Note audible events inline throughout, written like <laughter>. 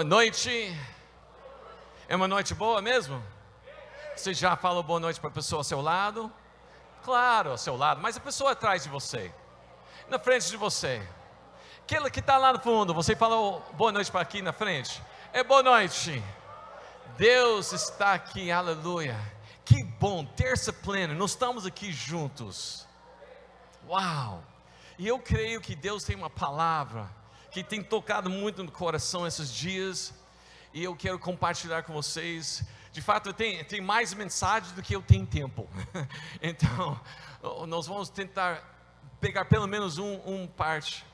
Boa noite. É uma noite boa mesmo? Você já falou boa noite para a pessoa ao seu lado? Claro, ao seu lado, mas a pessoa atrás de você, na frente de você. Aquele que está lá no fundo, você falou boa noite para aqui na frente? É boa noite. Deus está aqui, aleluia. Que bom, terça plena, nós estamos aqui juntos. Uau! E eu creio que Deus tem uma palavra que tem tocado muito no coração esses dias, e eu quero compartilhar com vocês. De fato, tem, tem mais mensagens do que eu tenho tempo. <laughs> então, nós vamos tentar pegar pelo menos um, um parte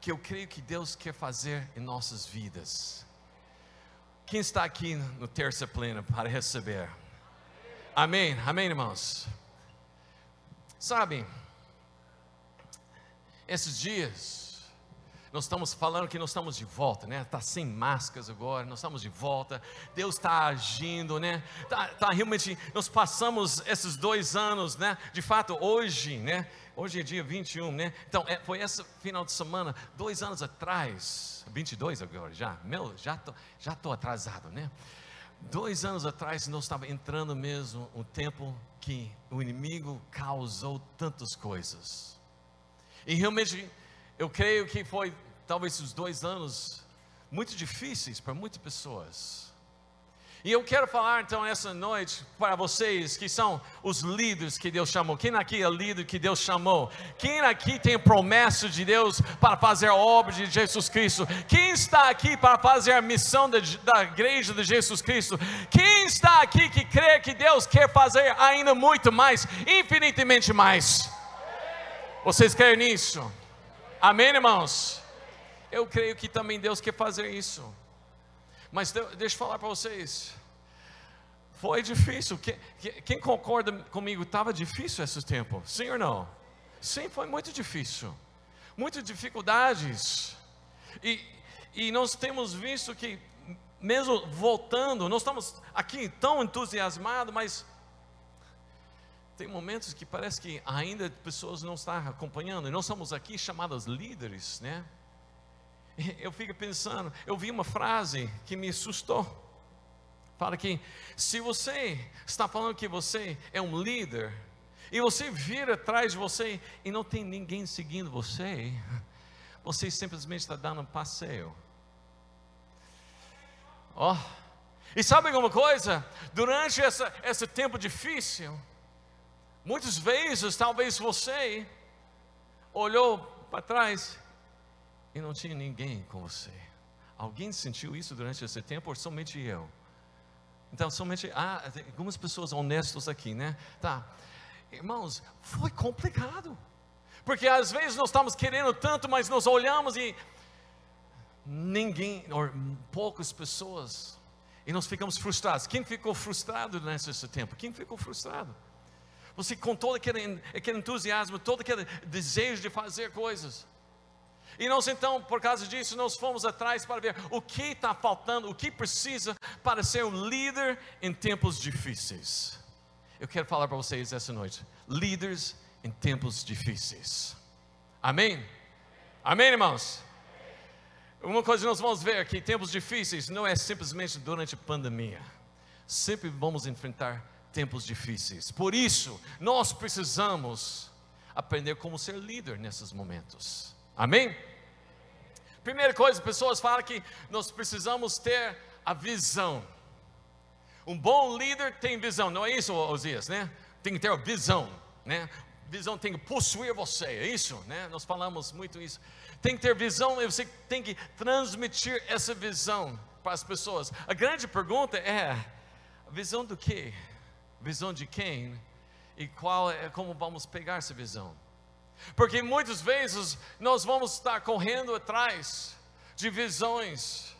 que eu creio que Deus quer fazer em nossas vidas. Quem está aqui no terça plena para receber? Amém, amém, irmãos. Sabe, esses dias, nós estamos falando que nós estamos de volta, né? Está sem máscaras agora, nós estamos de volta. Deus está agindo, né? Tá, tá, realmente, nós passamos esses dois anos, né? De fato, hoje, né? Hoje é dia 21, né? Então, é, foi esse final de semana, dois anos atrás, 22 agora já, meu, já tô, já tô atrasado, né? Dois anos atrás nós estávamos entrando mesmo um tempo que o inimigo causou tantas coisas. E realmente eu creio que foi talvez os dois anos muito difíceis para muitas pessoas. E eu quero falar então essa noite para vocês que são os líderes que Deus chamou. Quem aqui é líder que Deus chamou? Quem aqui tem promessa de Deus para fazer a obra de Jesus Cristo? Quem está aqui para fazer a missão da, da igreja de Jesus Cristo? Quem está aqui que crê que Deus quer fazer ainda muito mais, infinitamente mais? Vocês creem nisso? Amém, irmãos? Eu creio que também Deus quer fazer isso. Mas deixa eu falar para vocês. Foi difícil. Quem, concorda comigo? Estava difícil esse tempo. Sim ou não? Sim, foi muito difícil. Muitas dificuldades. E, e nós temos visto que, mesmo voltando, nós estamos aqui tão entusiasmados, mas tem momentos que parece que ainda pessoas não estão acompanhando. E nós somos aqui chamados líderes, né? eu fico pensando, eu vi uma frase que me assustou. Fala que se você está falando que você é um líder, e você vira atrás de você e não tem ninguém seguindo você, você simplesmente está dando um passeio. Ó, oh. e sabe alguma coisa? Durante essa, esse tempo difícil, muitas vezes talvez você olhou para trás e não tinha ninguém com você. Alguém sentiu isso durante esse tempo ou somente eu? Então, somente, ah, tem algumas pessoas honestas aqui, né? Tá, irmãos, foi complicado, porque às vezes nós estamos querendo tanto, mas nós olhamos e ninguém, ou poucas pessoas, e nós ficamos frustrados. Quem ficou frustrado nesse tempo? Quem ficou frustrado? Você com todo aquele, aquele entusiasmo, todo aquele desejo de fazer coisas. E nós então, por causa disso, nós fomos atrás para ver o que está faltando, o que precisa para ser um líder em tempos difíceis. Eu quero falar para vocês essa noite: líderes em tempos difíceis. Amém? Amém, irmãos? Uma coisa que nós vamos ver que tempos difíceis não é simplesmente durante a pandemia. Sempre vamos enfrentar tempos difíceis. Por isso, nós precisamos aprender como ser líder nesses momentos. Amém? Primeira coisa, pessoas falam que nós precisamos ter a visão. Um bom líder tem visão, não é isso, Osias, né? Tem que ter a visão, né? Visão tem que possuir você, é isso, né? Nós falamos muito isso. Tem que ter visão e você tem que transmitir essa visão para as pessoas. A grande pergunta é: visão do quê? Visão de quem? E qual é como vamos pegar essa visão? Porque muitas vezes nós vamos estar correndo atrás de visões,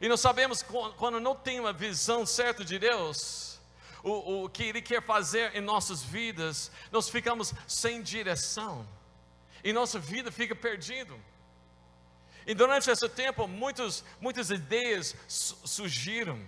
e nós sabemos quando não tem uma visão certa de Deus, o, o que Ele quer fazer em nossas vidas, nós ficamos sem direção, e nossa vida fica perdida. E durante esse tempo, muitos, muitas ideias surgiram.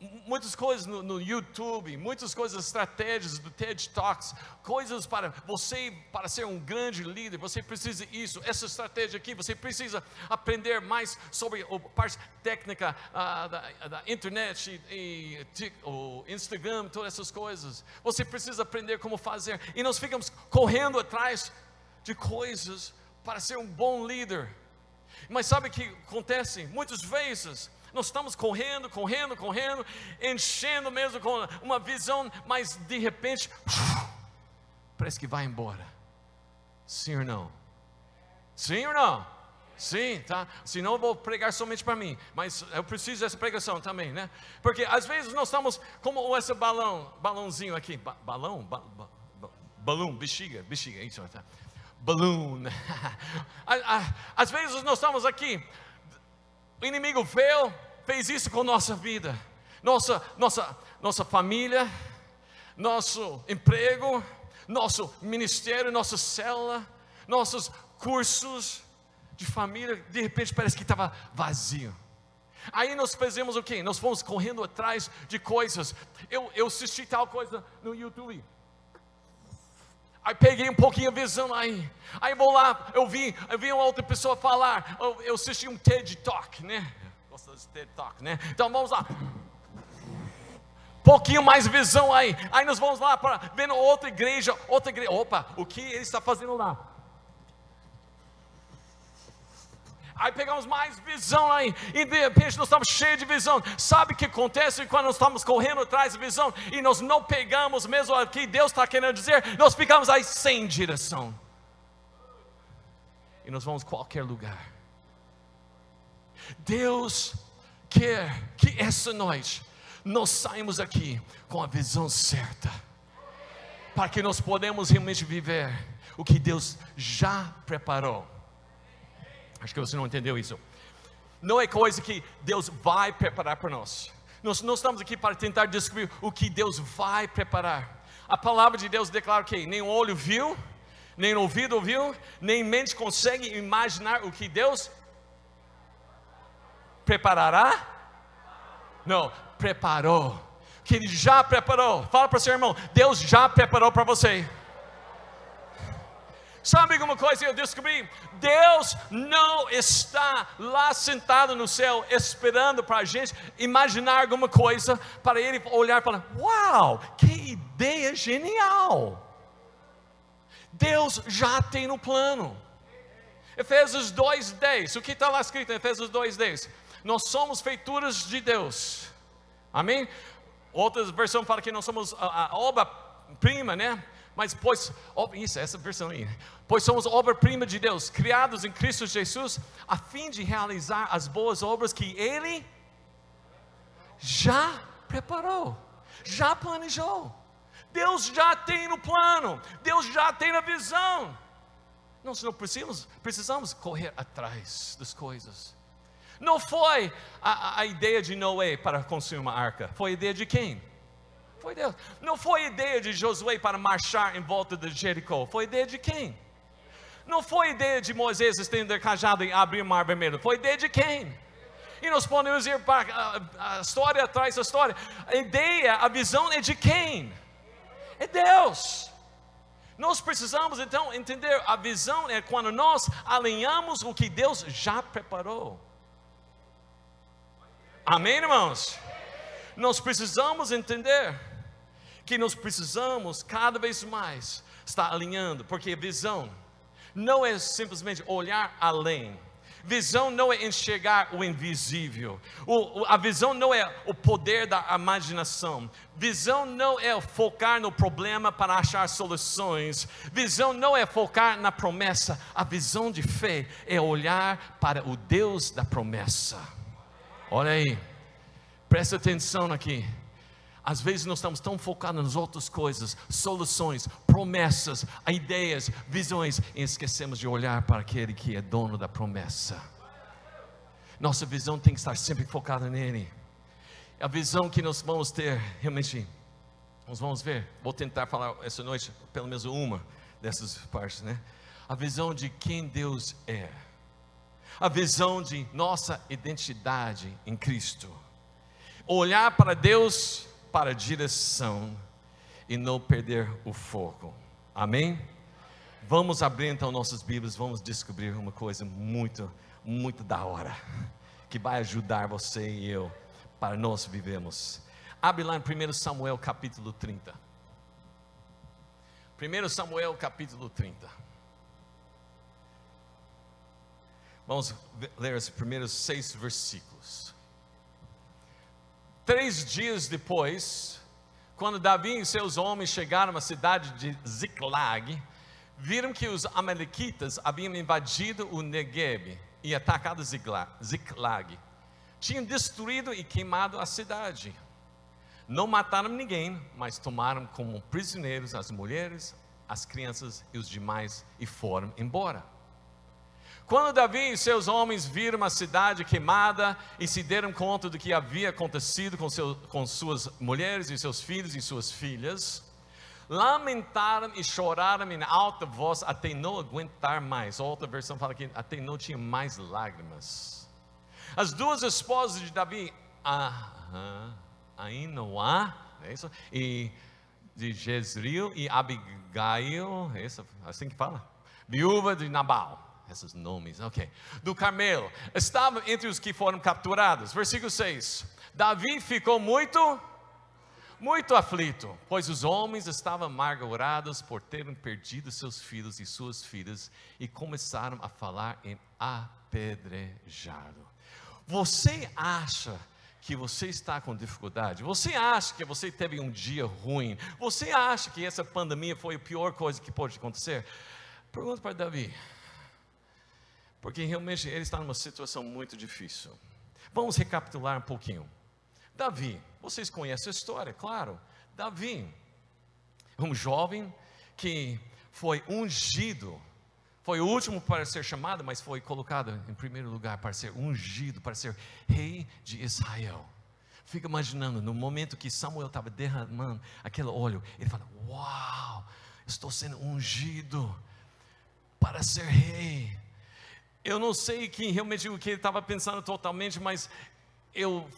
Muitas coisas no, no, YouTube, muitas coisas, estratégias do TED Talks, coisas para você, para ser um grande líder, você precisa isso, essa estratégia aqui, você precisa aprender mais sobre a parte técnica uh, da, da, internet e, e o Instagram, todas essas coisas. Você precisa aprender como fazer, e nós ficamos correndo atrás de coisas para ser um bom líder. Mas sabe o que acontece? Muitas vezes nós estamos correndo, correndo, correndo, enchendo mesmo com uma visão, mas de repente, parece que vai embora. Sim ou não? Sim ou não? Sim, tá? Senão eu vou pregar somente para mim, mas eu preciso dessa pregação também, né? Porque às vezes nós estamos como esse balão, balãozinho aqui, ba balão, ba ba balão, bexiga, bexiga, isso, tá? Balloon. <laughs> Às vezes nós estamos aqui, o inimigo veio, fez isso com nossa vida, nossa, nossa, nossa família, nosso emprego, nosso ministério, nossa célula, nossos cursos de família, de repente parece que estava vazio. Aí nós fazemos o quê? Nós fomos correndo atrás de coisas. Eu, eu assisti tal coisa no YouTube. Aí peguei um pouquinho a visão aí. Aí vou lá, eu vi, eu vi uma outra pessoa falar. Eu, eu assisti um TED Talk, né? TED Talk, né? Então vamos lá. Pouquinho mais visão aí. Aí nós vamos lá para vendo outra igreja, outra igreja. Opa, o que ele está fazendo lá? Aí pegamos mais visão aí, e de repente nós estamos cheios de visão. Sabe o que acontece quando nós estamos correndo atrás de visão e nós não pegamos mesmo o que Deus está querendo dizer? Nós ficamos aí sem direção. E nós vamos a qualquer lugar. Deus quer que essa noite nós saímos aqui com a visão certa, para que nós podemos realmente viver o que Deus já preparou. Acho que você não entendeu isso. Não é coisa que Deus vai preparar para nós. Nós não estamos aqui para tentar descobrir o que Deus vai preparar. A palavra de Deus declara que nem o olho viu, nem o ouvido ouviu, nem mente consegue imaginar o que Deus preparará? Não, preparou. Que Ele já preparou. Fala para o seu irmão: Deus já preparou para você. Sabe alguma coisa eu descobri? Deus não está lá sentado no céu esperando para a gente imaginar alguma coisa para Ele olhar e falar: Uau, que ideia genial! Deus já tem no plano. Efésios 2,10. O que está lá escrito em Efésios 2,10? Nós somos feituras de Deus. Amém? Outra versão fala que nós somos a, a obra-prima, né? Mas pois, isso, essa versão aí. Pois somos obra-prima de Deus, criados em Cristo Jesus, a fim de realizar as boas obras que Ele já preparou, já planejou. Deus já tem no plano, Deus já tem na visão. Nós não precisamos, precisamos correr atrás das coisas. Não foi a, a ideia de Noé para construir uma arca, foi a ideia de quem? Foi Deus. Não foi ideia de Josué para marchar em volta de Jericó. Foi ideia de quem? Não foi ideia de Moisés estender cajado e abrir o mar vermelho. Foi ideia de quem? E nós podemos ir para a, a história atrás da história. A ideia, a visão é de quem? É Deus. Nós precisamos então entender a visão é quando nós alinhamos o que Deus já preparou. Amém, irmãos? Nós precisamos entender que nós precisamos cada vez mais estar alinhando, porque visão não é simplesmente olhar além. Visão não é enxergar o invisível. O, a visão não é o poder da imaginação. Visão não é focar no problema para achar soluções. Visão não é focar na promessa. A visão de fé é olhar para o Deus da promessa. Olha aí, presta atenção aqui. Às vezes nós estamos tão focados nas outras coisas, soluções, promessas, ideias, visões, e esquecemos de olhar para aquele que é dono da promessa. Nossa visão tem que estar sempre focada nele. A visão que nós vamos ter, realmente, nós vamos ver. Vou tentar falar essa noite, pelo menos uma dessas partes, né? A visão de quem Deus é, a visão de nossa identidade em Cristo olhar para Deus para a direção e não perder o foco. Amém? Vamos abrir então nossas Bíblias, vamos descobrir uma coisa muito, muito da hora, que vai ajudar você e eu para nós vivemos. Abre lá em 1 Samuel capítulo 30. 1 Samuel capítulo 30. Vamos ler os primeiros seis versículos. Três dias depois, quando Davi e seus homens chegaram à cidade de Ziklag, viram que os amalequitas haviam invadido o Negueb e atacado Ziklag. Tinham destruído e queimado a cidade. Não mataram ninguém, mas tomaram como prisioneiros as mulheres, as crianças e os demais e foram embora. Quando Davi e seus homens viram a cidade queimada e se deram conta do que havia acontecido com, seu, com suas mulheres e seus filhos e suas filhas, lamentaram e choraram em alta voz até não aguentar mais. Outra versão fala que até não tinha mais lágrimas. As duas esposas de Davi, Ainoá, é isso? E de Jezreel e Abigail, é isso, assim que fala, viúva de Nabal esses nomes, ok. Do Carmelo, estavam entre os que foram capturados. Versículo 6. Davi ficou muito, muito aflito, pois os homens estavam amargurados por terem perdido seus filhos e suas filhas e começaram a falar em apedrejado. Você acha que você está com dificuldade, você acha que você teve um dia ruim, você acha que essa pandemia foi a pior coisa que pode acontecer? Pergunta para Davi: porque realmente ele está numa situação muito difícil. Vamos recapitular um pouquinho. Davi, vocês conhecem a história, claro. Davi, um jovem que foi ungido, foi o último para ser chamado, mas foi colocado em primeiro lugar para ser ungido, para ser rei de Israel. Fica imaginando, no momento que Samuel estava derramando aquele óleo, ele fala: Uau, estou sendo ungido para ser rei. Eu não sei que realmente o que ele estava pensando totalmente, mas eu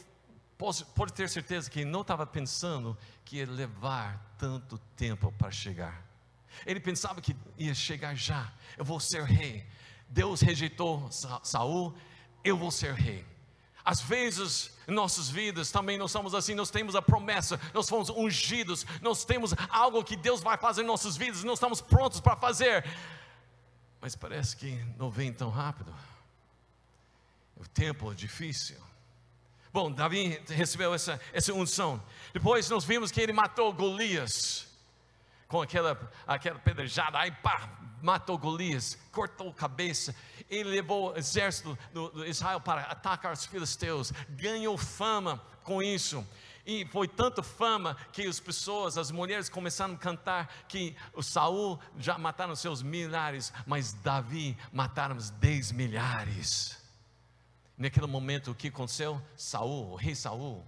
posso pode ter certeza que ele não estava pensando que ia levar tanto tempo para chegar. Ele pensava que ia chegar já. Eu vou ser rei. Deus rejeitou Saul, eu vou ser rei. Às vezes, em nossas vidas também nós somos assim, nós temos a promessa, nós fomos ungidos, nós temos algo que Deus vai fazer em nossas vidas, nós estamos prontos para fazer, mas parece que não vem tão rápido. O tempo é difícil. Bom, Davi recebeu essa, essa unção. Depois nós vimos que ele matou Golias. Com aquela, aquela pedrejada, aí pá, matou Golias, cortou a cabeça. Ele levou o exército do, do Israel para atacar os filisteus. Ganhou fama com isso. E foi tanta fama que as pessoas, as mulheres começaram a cantar que o Saul já mataram seus milhares, mas Davi mataram dez milhares. Naquele momento o que aconteceu? Saul, o rei Saul,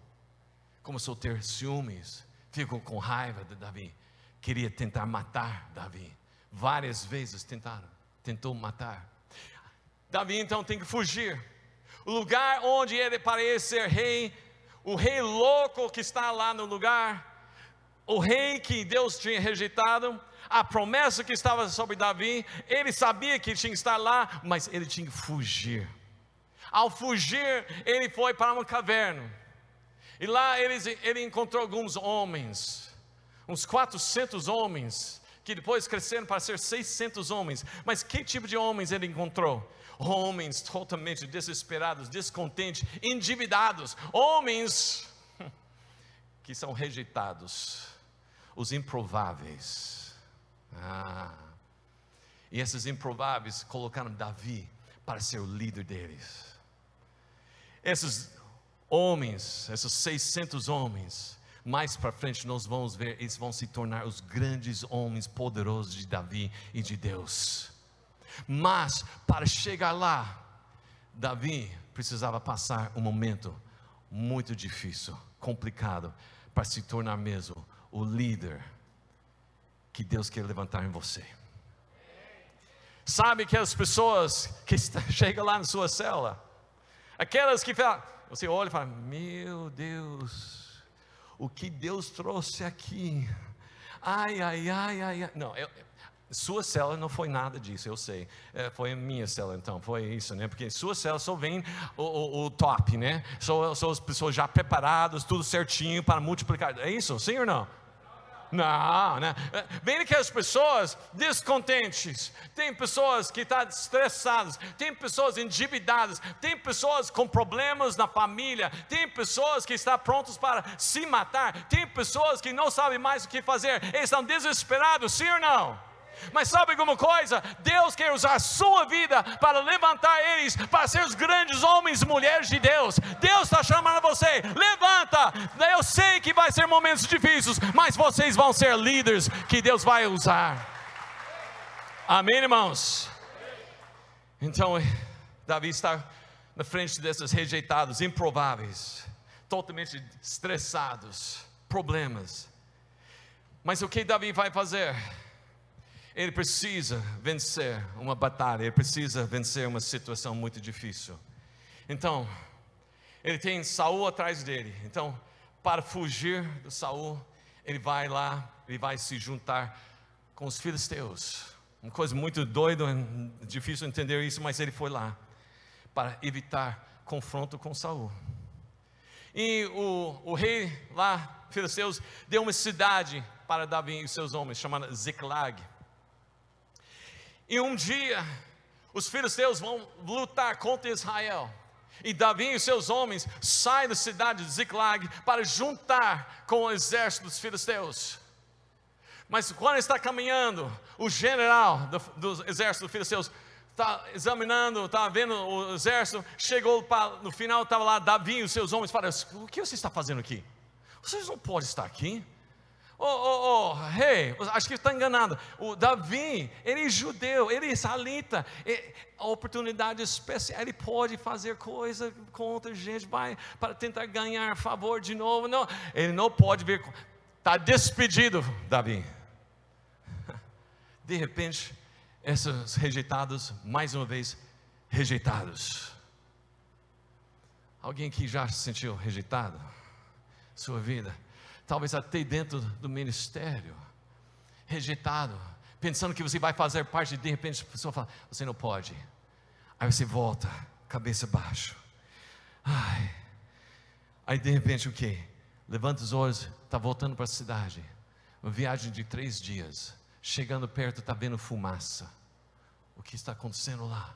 começou a ter ciúmes, ficou com raiva de Davi, queria tentar matar Davi. Várias vezes tentaram, tentou matar. Davi então tem que fugir. O lugar onde ele parece ser rei o rei louco que está lá no lugar, o rei que Deus tinha rejeitado, a promessa que estava sobre Davi, ele sabia que tinha que estar lá, mas ele tinha que fugir. Ao fugir, ele foi para uma caverna. E lá ele, ele encontrou alguns homens, uns 400 homens, que depois cresceram para ser 600 homens. Mas que tipo de homens ele encontrou? Homens totalmente desesperados, descontentes, endividados, homens <laughs> que são rejeitados, os improváveis. Ah, e esses improváveis colocaram Davi para ser o líder deles. Esses homens, esses 600 homens, mais para frente nós vamos ver, eles vão se tornar os grandes homens poderosos de Davi e de Deus. Mas para chegar lá, Davi precisava passar um momento muito difícil, complicado, para se tornar mesmo o líder que Deus quer levantar em você. Sabe que as pessoas que <laughs> chegam lá na sua cela, aquelas que falam, Você olha e fala: Meu Deus, o que Deus trouxe aqui. Ai, ai, ai, ai. ai. Não, eu, sua célula não foi nada disso, eu sei. É, foi a minha célula, então, foi isso, né? Porque sua célula só vem o, o, o top, né? São, as pessoas já preparadas, tudo certinho para multiplicar. É isso, sim ou não? Não, né? Vem aquelas pessoas descontentes, tem pessoas que estão estressadas, tem pessoas endividadas, tem pessoas com problemas na família, tem pessoas que estão prontas para se matar, tem pessoas que não sabem mais o que fazer, eles estão desesperados, sim ou não? Mas sabe alguma coisa? Deus quer usar a sua vida para levantar eles, para ser os grandes homens e mulheres de Deus. Deus está chamando você, levanta. Eu sei que vai ser momentos difíceis, mas vocês vão ser líderes que Deus vai usar. Amém, irmãos? Então, Davi está na frente desses rejeitados, improváveis, totalmente estressados, problemas. Mas o que Davi vai fazer? Ele precisa vencer uma batalha, ele precisa vencer uma situação muito difícil. Então, ele tem Saul atrás dele. Então, para fugir do Saul, ele vai lá, ele vai se juntar com os filisteus. Uma coisa muito doida, difícil entender isso, mas ele foi lá para evitar confronto com Saul. E o, o rei lá, filisteus, deu uma cidade para Davi e seus homens, chamada Ziklag. E um dia, os Deus vão lutar contra Israel. E Davi e seus homens saem da cidade de Ziklag para juntar com o exército dos filisteus. Mas quando está caminhando, o general do, do exército dos filisteus está examinando, está vendo o exército, chegou para, no final, estava lá Davi e os seus homens, falaram, o que você está fazendo aqui? Vocês não podem estar aqui. Oh, oh, oh, rei, hey, acho que está enganado. O Davi, ele é judeu, ele é israelita. a oportunidade especial, ele pode fazer coisa contra gente, vai para tentar ganhar favor de novo. Não, ele não pode ver. Está despedido, Davi. <laughs> De repente, esses rejeitados, mais uma vez, rejeitados. Alguém que já se sentiu rejeitado? Sua vida talvez até dentro do ministério, rejeitado, pensando que você vai fazer parte, de repente a pessoa fala: Você não pode. Aí você volta, cabeça baixa. Ai. Aí de repente o que? Levanta os olhos, está voltando para a cidade. Uma viagem de três dias. Chegando perto, está vendo fumaça. O que está acontecendo lá?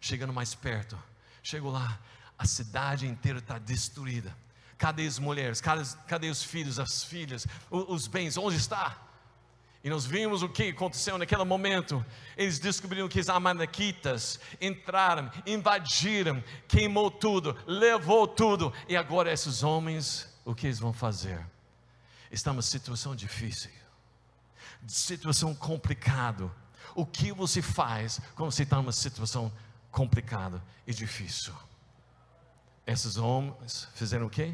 Chegando mais perto, chegou lá, a cidade inteira está destruída. Cadê as mulheres? Cadê, cadê os filhos, as filhas, os, os bens? Onde está? E nós vimos o que aconteceu naquele momento. Eles descobriram que os amalequitas entraram, invadiram, queimou tudo, levou tudo. E agora esses homens, o que eles vão fazer? Está numa situação difícil, situação complicada. O que você faz quando você está numa situação complicada e difícil? Esses homens fizeram o quê?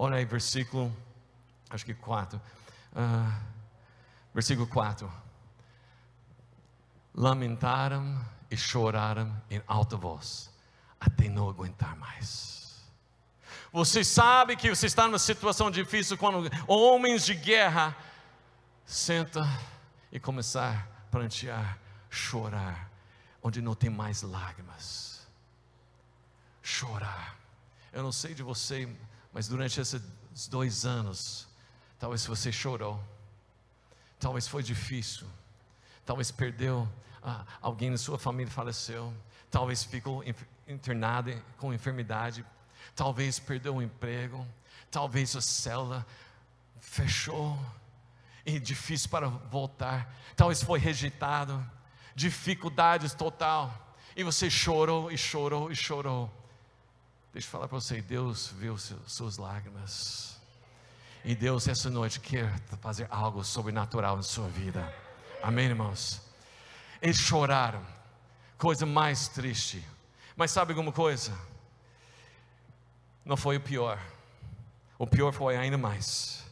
Olha aí, versículo, acho que 4. Uh, ah, versículo 4. Lamentaram e choraram em alta voz, até não aguentar mais. Você sabe que você está numa situação difícil quando homens de guerra sentam e começar a prantear, chorar, onde não tem mais lágrimas. Chorar. Eu não sei de você, mas durante esses dois anos, talvez você chorou, talvez foi difícil, talvez perdeu, ah, alguém na sua família faleceu, talvez ficou internado com enfermidade, talvez perdeu o emprego, talvez a célula fechou. E difícil para voltar, talvez foi rejeitado, dificuldades total, e você chorou e chorou e chorou. Deixa eu falar para você, Deus viu suas lágrimas. E Deus essa noite quer fazer algo sobrenatural na sua vida. Amém, irmãos? Eles choraram, coisa mais triste. Mas sabe alguma coisa? Não foi o pior. O pior foi ainda mais.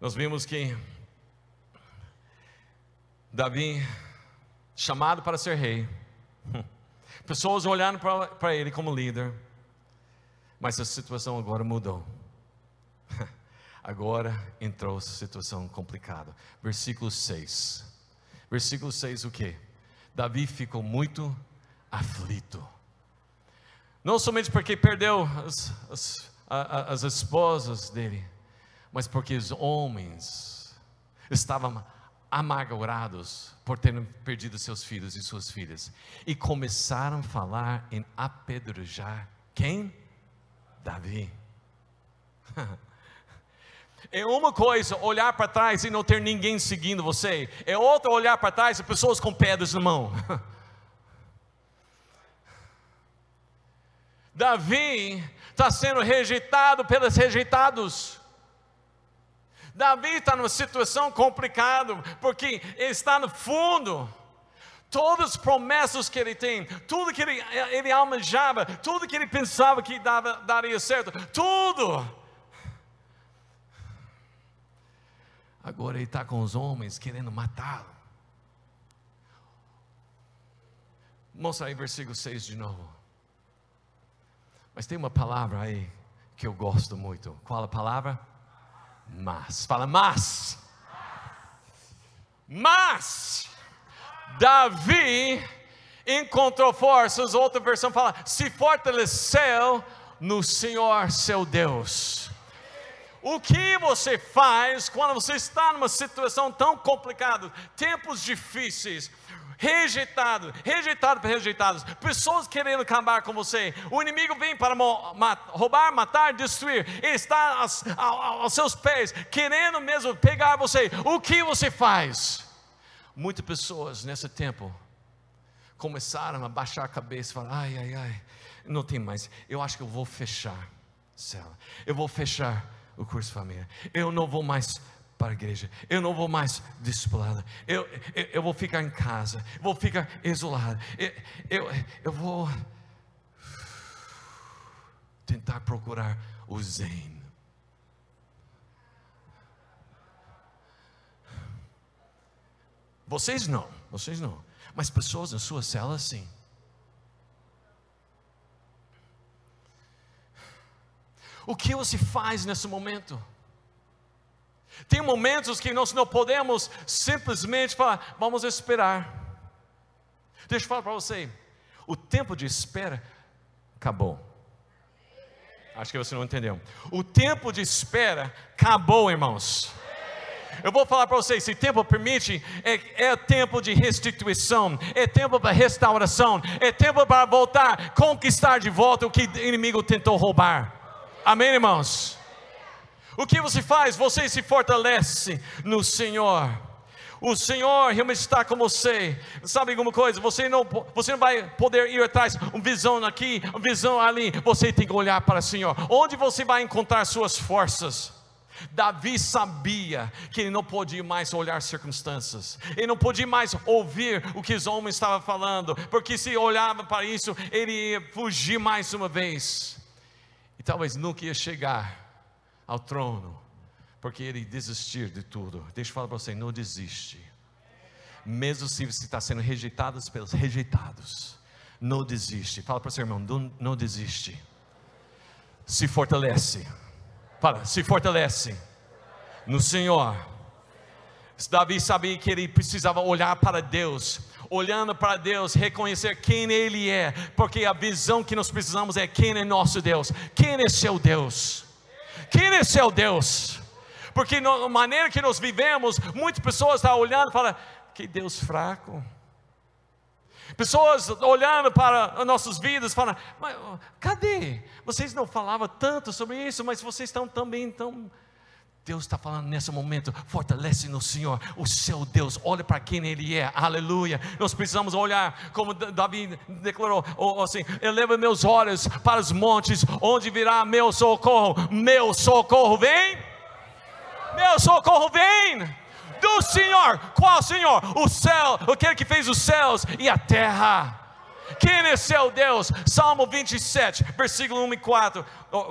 Nós vimos que Davi, chamado para ser rei, <laughs> pessoas olhando para ele como líder, Mas a situação agora mudou. <laughs> Agora entrou a situação complicada. Versículo 6. Versículo 6 o que? Davi ficou muito aflito. Não somente porque perdeu as, as, as esposas dele, mas porque os homens estavam amargurados por terem perdido seus filhos e suas filhas e começaram a falar em apedrejar quem? Davi. <laughs> É uma coisa olhar para trás e não ter ninguém seguindo você, é outra olhar para trás e pessoas com pedras na mão. <laughs> Davi está sendo rejeitado pelos rejeitados. Davi está numa situação complicada, porque ele está no fundo. Todas as promessas que ele tem, tudo que ele, ele almejava, tudo que ele pensava que dava, daria certo, tudo. Agora ele está com os homens querendo matá-lo. Mostra aí versículo 6 de novo. Mas tem uma palavra aí que eu gosto muito. Qual a palavra? Mas. Fala, mas. Mas. Davi encontrou forças. Outra versão fala: se fortaleceu no Senhor seu Deus. O que você faz quando você está numa situação tão complicada, tempos difíceis, rejeitado, rejeitado por rejeitados, pessoas querendo acabar com você. O inimigo vem para roubar, matar, destruir. Ele está aos, aos seus pés, querendo mesmo pegar você. O que você faz? Muitas pessoas nesse tempo começaram a baixar a cabeça e falar: ai, ai, ai, não tem mais. Eu acho que eu vou fechar cela. Eu vou fechar o curso família. Eu não vou mais para a igreja. Eu não vou mais discipulado. Eu, eu, eu, vou ficar em casa. Vou ficar isolado. Eu, eu, eu vou tentar procurar o Zen. Vocês não, vocês não. Mas pessoas na sua cela sim. O que você faz nesse momento? Tem momentos que nós não podemos simplesmente falar, vamos esperar. Deixa eu falar para você, o tempo de espera acabou. Acho que você não entendeu. O tempo de espera acabou, irmãos. Eu vou falar para vocês: se tempo permite, é, é tempo de restituição, é tempo para restauração, é tempo para voltar, conquistar de volta o que o inimigo tentou roubar. Amém, irmãos? O que você faz? Você se fortalece no Senhor. O Senhor realmente está com você. Sabe alguma coisa? Você não, você não vai poder ir atrás, uma visão aqui, uma visão ali. Você tem que olhar para o Senhor. Onde você vai encontrar suas forças? Davi sabia que ele não podia mais olhar circunstâncias, ele não podia mais ouvir o que os homens estavam falando, porque se olhava para isso, ele ia fugir mais uma vez, e talvez nunca ia chegar ao trono, porque ele desistir de tudo. Deixa eu falar para você: não desiste. Mesmo se você está sendo rejeitado pelos rejeitados, não desiste. Fala para o seu irmão: não, não desiste. Se fortalece. Fala, se fortalece no Senhor. Davi sabia que ele precisava olhar para Deus, olhando para Deus, reconhecer quem Ele é, porque a visão que nós precisamos é quem é nosso Deus, quem é seu Deus. Quem é seu Deus? Porque na maneira que nós vivemos, muitas pessoas estão olhando e falam, que Deus fraco. Pessoas olhando para nossas vidas falam, mas cadê? Vocês não falavam tanto sobre isso, mas vocês estão também tão Deus está falando nesse momento, fortalece no Senhor, o seu Deus, olha para quem Ele é, aleluia. Nós precisamos olhar, como Davi declarou, assim: eleva meus olhos para os montes, onde virá meu socorro, meu socorro vem, meu socorro vem do Senhor, qual Senhor? O céu, aquele que fez os céus e a terra. Quem é seu Deus? Salmo 27, versículo 1 e 4,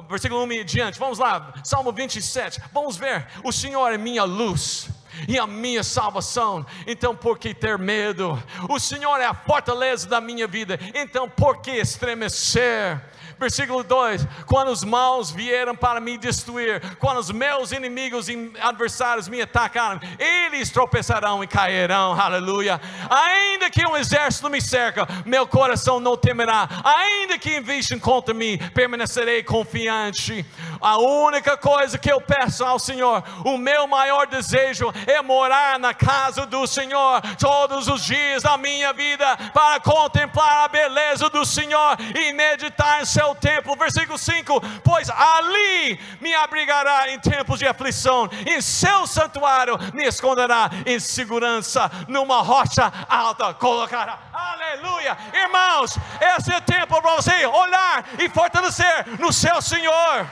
versículo 1 e diante. Vamos lá, Salmo 27. Vamos ver. O Senhor é minha luz e a minha salvação. Então, por que ter medo? O Senhor é a fortaleza da minha vida. Então, por que estremecer? Versículo 2: Quando os maus vieram para me destruir, quando os meus inimigos e adversários me atacaram, eles tropeçarão e cairão, aleluia. Ainda que um exército me cerca, meu coração não temerá, ainda que investem contra mim, permanecerei confiante. A única coisa que eu peço ao Senhor, o meu maior desejo é morar na casa do Senhor todos os dias da minha vida, para contemplar a beleza do Senhor e meditar em seu templo. Versículo 5: Pois ali me abrigará em tempos de aflição, em seu santuário me esconderá em segurança, numa rocha alta colocará. Aleluia, irmãos, esse é o tempo para você olhar e fortalecer no seu Senhor.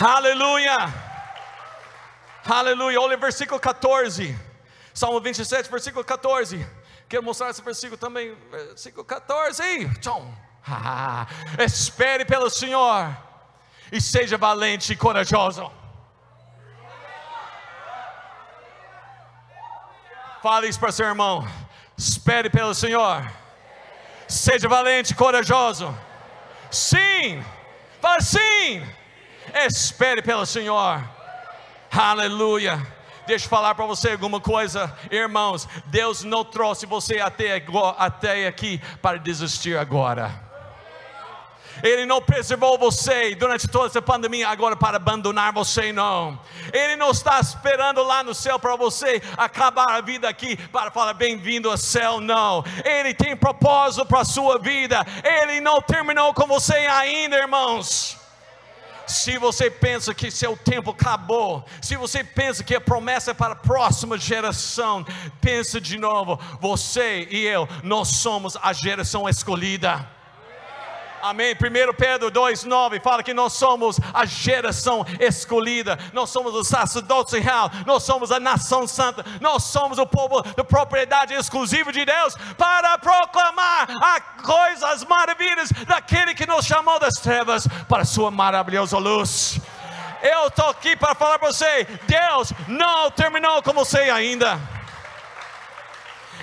Aleluia. Aleluia. Olha o versículo 14. Salmo 27, versículo 14. Quero mostrar esse versículo também. Versículo 14. Tchom. Ah, espere pelo Senhor e seja valente e corajoso. Fale isso para seu irmão. Espere pelo Senhor. Seja valente e corajoso. Sim. Fale sim. Espere pelo Senhor. Aleluia. Deixa eu falar para você alguma coisa, irmãos. Deus não trouxe você até, até aqui para desistir agora. Ele não preservou você durante toda essa pandemia agora para abandonar você, não. Ele não está esperando lá no céu para você acabar a vida aqui para falar bem-vindo ao céu, não. Ele tem propósito para a sua vida. Ele não terminou com você ainda, irmãos. Se você pensa que seu tempo acabou, se você pensa que a promessa é para a próxima geração, pensa de novo. Você e eu, nós somos a geração escolhida. Amém. 1 Pedro 2,9 fala que nós somos a geração escolhida, nós somos o sacerdote real, nós somos a nação santa, nós somos o povo de propriedade exclusiva de Deus para proclamar as coisas maravilhas daquele que nos chamou das trevas para a sua maravilhosa luz. Eu estou aqui para falar para você: Deus não terminou com você ainda.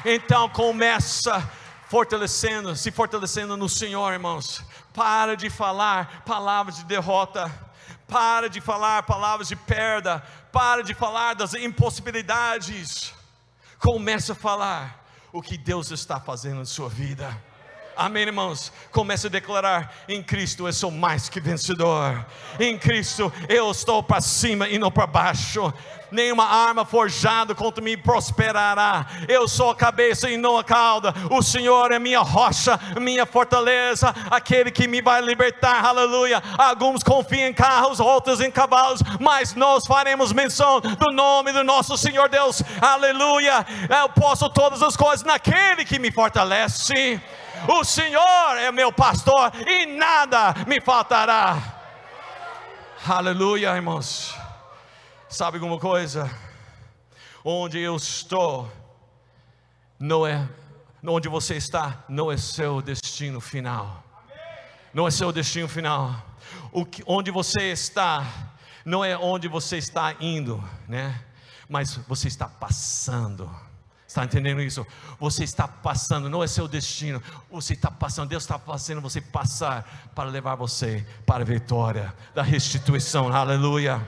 Então começa fortalecendo, se fortalecendo no Senhor, irmãos. Para de falar palavras de derrota. Para de falar palavras de perda. Para de falar das impossibilidades. Comece a falar o que Deus está fazendo na sua vida. Amém, irmãos? Comece a declarar: em Cristo eu sou mais que vencedor. Em Cristo eu estou para cima e não para baixo nenhuma arma forjada contra mim prosperará. Eu sou a cabeça e não a cauda. O Senhor é minha rocha, minha fortaleza, aquele que me vai libertar. Aleluia. Alguns confiam em carros, outros em cavalos, mas nós faremos menção do nome do nosso Senhor Deus. Aleluia. Eu posso todas as coisas naquele que me fortalece. O Senhor é meu pastor e nada me faltará. Aleluia, irmãos. Sabe alguma coisa? Onde eu estou, não é, onde você está, não é seu destino final. Não é seu destino final. O que, onde você está, não é onde você está indo, né? Mas você está passando. Está entendendo isso? Você está passando, não é seu destino. Você está passando, Deus está fazendo você passar para levar você para a vitória da restituição. Aleluia.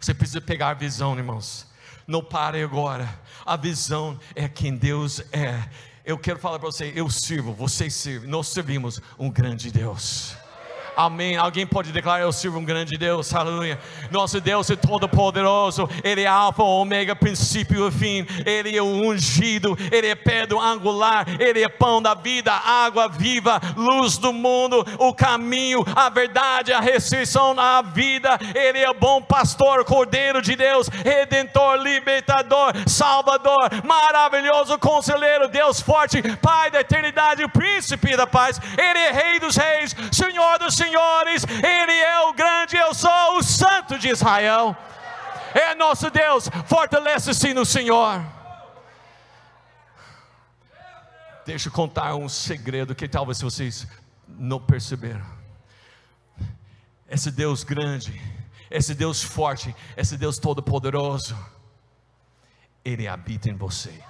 Você precisa pegar a visão, irmãos. Não pare agora. A visão é quem Deus é. Eu quero falar para você: eu sirvo, vocês servem, nós servimos um grande Deus. Amém. Alguém pode declarar: Eu sirvo um grande Deus, aleluia. Nosso Deus é todo-poderoso, Ele é Alfa, Ômega, princípio e fim. Ele é o ungido, Ele é pedra angular, Ele é pão da vida, água viva, luz do mundo, o caminho, a verdade, a ressurreição, a vida. Ele é bom pastor, Cordeiro de Deus, Redentor, Libertador, Salvador, maravilhoso conselheiro, Deus forte, Pai da eternidade, Príncipe da paz. Ele é Rei dos Reis, Senhor dos Ele é o grande, eu sou o Santo de Israel. É nosso Deus, fortalece-se no Senhor. Deixa eu contar um segredo que talvez vocês não perceberam. Esse Deus grande, esse Deus forte, esse Deus todo-poderoso, Ele habita em você.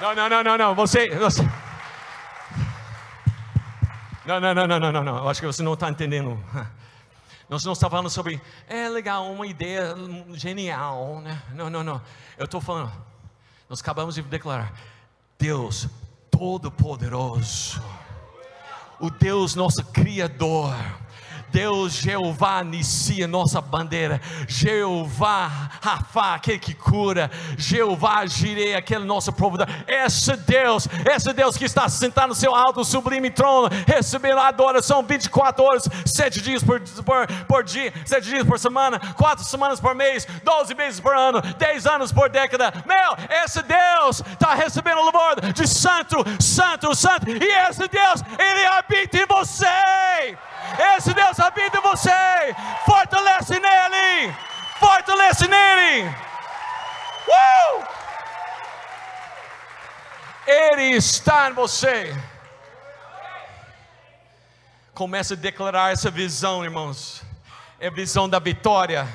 Não, não, não, não, não. Você, você. Não, não, não, não, não, não, não. Eu acho que você não está entendendo. <laughs> Nós não estamos falando sobre, é legal, uma ideia genial, né? Não, não, não. Eu estou falando, nós acabamos de declarar, Deus Todo-Poderoso, o Deus nosso Criador, Deus Jeová Nissi, nossa bandeira, Jeová Rafa, aquele que cura, Jeová Jirei, aquele nosso provedor, esse Deus, esse Deus que está sentado no seu alto sublime trono, recebendo adoração 24 horas, 7 dias por, por, por dia, 7 dias por semana, 4 semanas por mês, 12 meses por ano, 10 anos por década, meu, esse Deus está recebendo o louvor de santo, santo, santo, e esse Deus, Ele habita em você. Esse Deus habita em você. Fortalece nele. Fortalece nele. Uh! Ele está em você. Comece a declarar essa visão, irmãos. É a visão da vitória.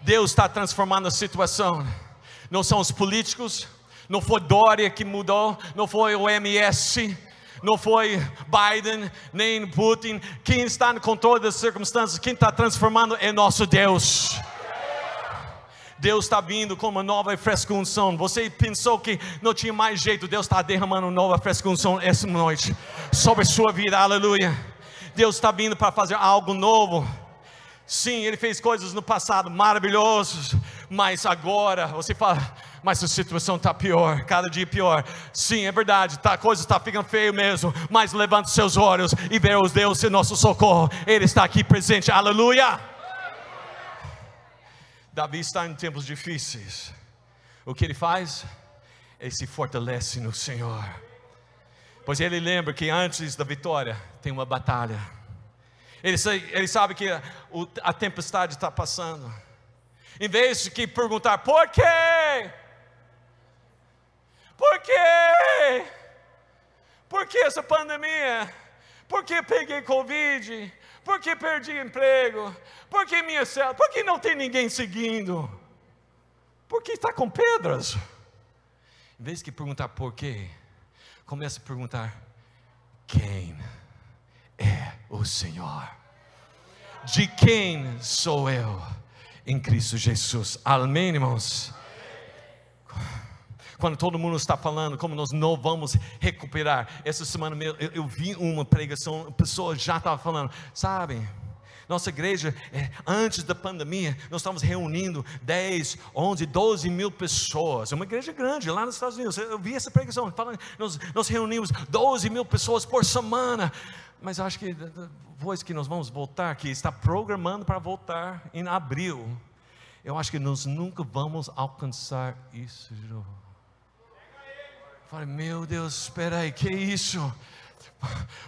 Deus está transformando a situação. Não são os políticos, não foi Dória que mudou, não foi o MS, não foi Biden, nem Putin. Quem está no controle das circunstâncias, quem está transformando é nosso Deus. Deus está vindo com uma nova fresca unção. Você pensou que não tinha mais jeito, Deus está derramando uma nova fresca unção essa noite sobre a sua vida, aleluia. Deus está vindo para fazer algo novo. Sim, Ele fez coisas no passado maravilhosas, mas agora você fala, mas a situação está pior, cada dia pior. Sim, é verdade, tá, a coisa está ficando feio mesmo, mas levante seus olhos e veja os Deus em nosso socorro, Ele está aqui presente, aleluia. Davi está em tempos difíceis, o que ele faz? Ele se fortalece no Senhor, pois ele lembra que antes da vitória tem uma batalha. Ele, ele sabe que a, a tempestade está passando. Em vez de perguntar por quê, quê? Por que essa pandemia? Por que peguei Covid? Por que perdi emprego? Por que minha célula? Por que não tem ninguém seguindo? Por que está com pedras? Em vez de perguntar por quê, comece a perguntar: quem é o Senhor? De quem sou eu em Cristo Jesus? Amém, irmãos? Quando todo mundo está falando como nós não vamos recuperar. Essa semana eu, eu vi uma pregação, a pessoa já estava falando, sabe? Nossa igreja, é, antes da pandemia, nós estávamos reunindo 10, 11, 12 mil pessoas. É uma igreja grande lá nos Estados Unidos. Eu vi essa pregação, falando, nós, nós reunimos 12 mil pessoas por semana. Mas acho que depois que nós vamos voltar, que está programando para voltar em abril, eu acho que nós nunca vamos alcançar isso de novo. Falei, meu Deus, espera aí, que isso?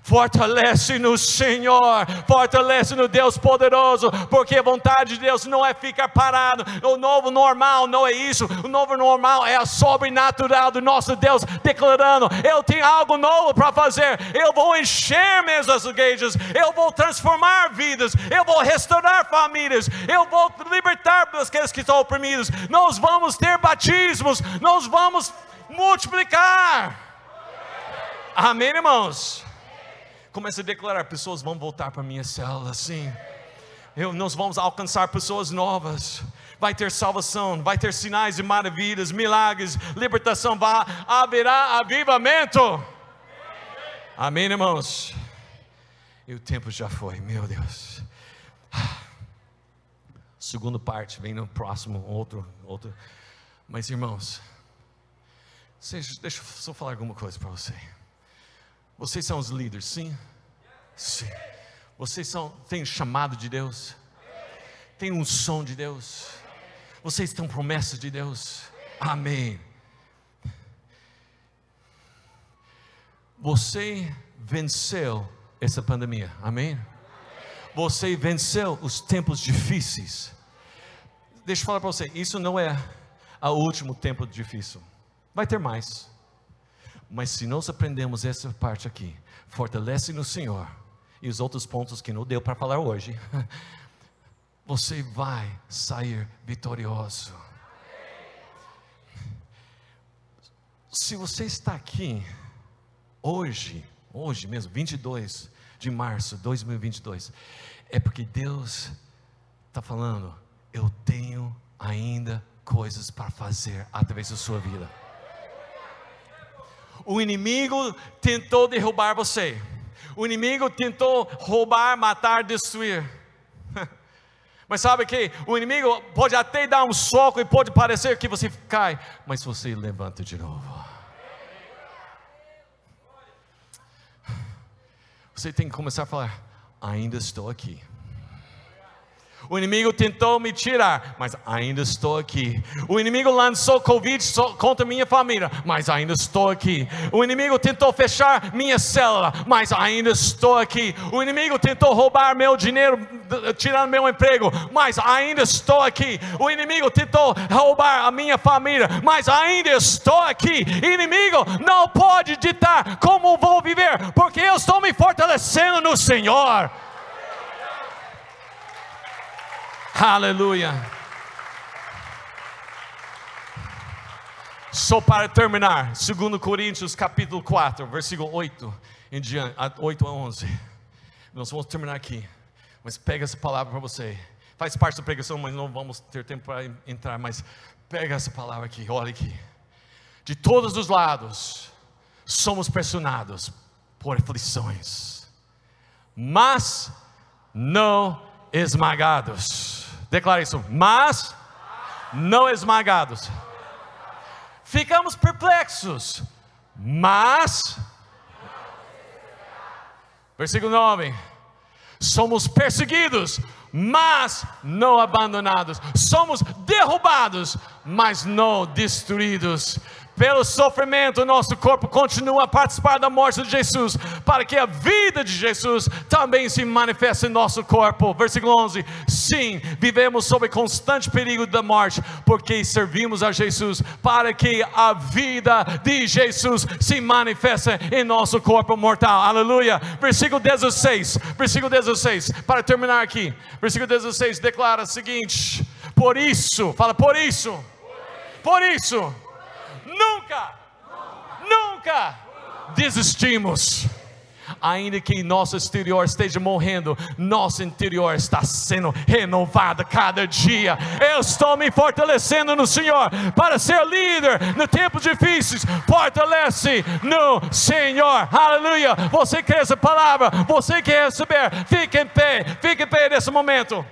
Fortalece no Senhor, fortalece no Deus poderoso, porque a vontade de Deus não é ficar parado. O novo normal não é isso. O novo normal é a sobrenatural do nosso Deus declarando: Eu tenho algo novo para fazer. Eu vou encher mesmo as igrejas. Eu vou transformar vidas. Eu vou restaurar famílias. Eu vou libertar aqueles que estão oprimidos. Nós vamos ter batismos. Nós vamos multiplicar. Amém, irmãos? Comece a declarar: pessoas vão voltar para minha célula, sim. Eu, nós vamos alcançar pessoas novas. Vai ter salvação, vai ter sinais e maravilhas, milagres, libertação, vai, haverá avivamento. Amém, irmãos? E o tempo já foi, meu Deus. Segunda parte, vem no próximo, outro, outro. Mas irmãos, deixa eu só falar alguma coisa para você. Vocês são os líderes, sim? Sim. Vocês são, têm chamado de Deus? Tem um som de Deus? Vocês têm promessas de Deus? Amém. Você venceu essa pandemia, amém? Você venceu os tempos difíceis. Deixa eu falar para você, isso não é o último tempo difícil. Vai ter mais. Mas se nós aprendemos essa parte aqui, fortalece no Senhor, e os outros pontos que não deu para falar hoje, <laughs> você vai sair vitorioso. Se você está aqui hoje, hoje mesmo, 22 de março de 2022, é porque Deus está falando: eu tenho ainda coisas para fazer através da sua vida. O inimigo tentou derrubar você. O inimigo tentou roubar, matar, destruir. <laughs> Mas sabe que o inimigo pode até dar um soco e pode parecer que você cai, mas você levanta de novo. Você tem que começar a falar: ainda estou aqui. O inimigo tentou me tirar, mas ainda estou aqui. O inimigo lançou Covid contra minha família, mas ainda estou aqui. O inimigo tentou fechar minha célula, mas ainda estou aqui. O inimigo tentou roubar meu dinheiro, tirar meu emprego, mas ainda estou aqui. O inimigo tentou roubar a minha família, mas ainda estou aqui. Inimigo não pode ditar como vou viver, porque eu estou me fortalecendo no Senhor. Aleluia. Só para terminar, 2 Coríntios capítulo 4, versículo 8 em diante, 8 a 11. Nós vamos terminar aqui. Mas pega essa palavra para você. Faz parte da pregação, mas não vamos ter tempo para entrar. Mas pega essa palavra aqui, olha aqui. De todos os lados, somos pressionados por aflições, mas não esmagados Declara isso. Mas não esmagados. Ficamos perplexos, mas. Versículo 9. Somos perseguidos, mas não abandonados. Somos derrubados, mas não destruídos pelo sofrimento, nosso corpo continua a participar da morte de Jesus, para que a vida de Jesus também se manifeste em nosso corpo. Versículo 11: Sim, vivemos sob constante perigo da morte, porque servimos a Jesus, para que a vida de Jesus se manifeste em nosso corpo mortal. Aleluia. Versículo 16, versículo 16, para terminar aqui, versículo 16 declara o seguinte: Por isso, fala, por isso, por isso nunca, nunca desistimos. Ainda que nosso exterior esteja morrendo, nosso interior está sendo renovado cada dia. Eu estou me fortalecendo no Senhor para ser líder no tempos difíceis. Fortalece no Senhor. Aleluia. Você quer essa palavra? Você quer receber? Fique em pé. Fique em pé nesse momento.